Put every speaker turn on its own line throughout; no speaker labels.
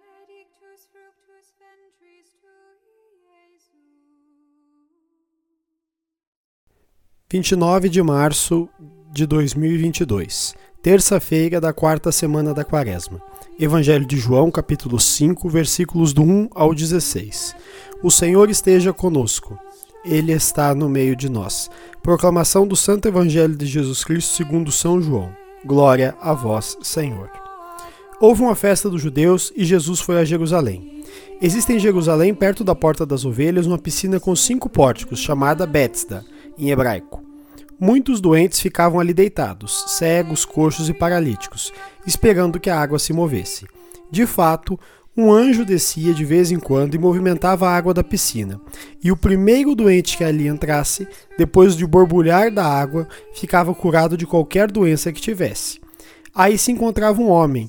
benedictus fructus ventris tui, Jesus. 29 de março de 2022, terça-feira da quarta semana da Quaresma. Evangelho de João, capítulo 5, versículos do 1 ao 16. O Senhor esteja conosco. Ele está no meio de nós. Proclamação do Santo Evangelho de Jesus Cristo segundo São João. Glória a vós, Senhor. Houve uma festa dos judeus e Jesus foi a Jerusalém. Existe em Jerusalém, perto da Porta das Ovelhas, uma piscina com cinco pórticos, chamada Bethesda, em hebraico. Muitos doentes ficavam ali deitados, cegos, coxos e paralíticos, esperando que a água se movesse. De fato, um anjo descia de vez em quando e movimentava a água da piscina, e o primeiro doente que ali entrasse, depois de borbulhar da água, ficava curado de qualquer doença que tivesse. Aí se encontrava um homem,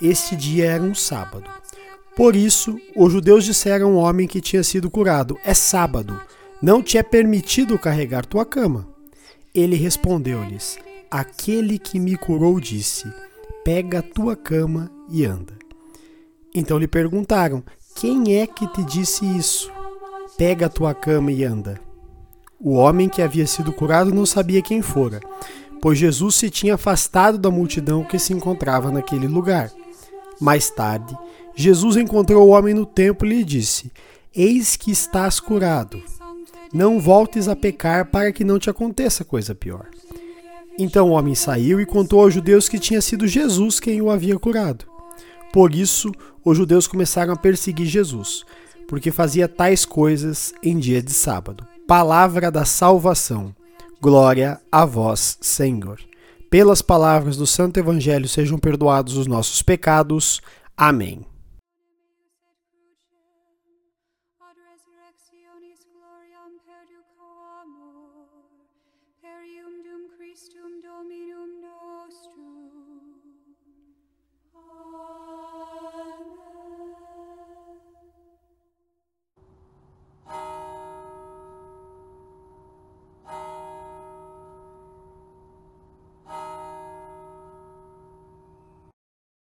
este dia era um sábado. Por isso, os judeus disseram ao homem que tinha sido curado: É sábado não te é permitido carregar tua cama. Ele respondeu-lhes: Aquele que me curou disse: Pega a tua cama e anda. Então lhe perguntaram: Quem é que te disse isso? Pega a tua cama e anda. O homem que havia sido curado não sabia quem fora, pois Jesus se tinha afastado da multidão que se encontrava naquele lugar. Mais tarde, Jesus encontrou o homem no templo e lhe disse: Eis que estás curado não voltes a pecar para que não te aconteça coisa pior. Então o homem saiu e contou aos judeus que tinha sido Jesus quem o havia curado. Por isso, os judeus começaram a perseguir Jesus, porque fazia tais coisas em dia de sábado. Palavra da salvação. Glória a vós, Senhor pelas palavras do Santo Evangelho sejam perdoados os nossos pecados. Amém.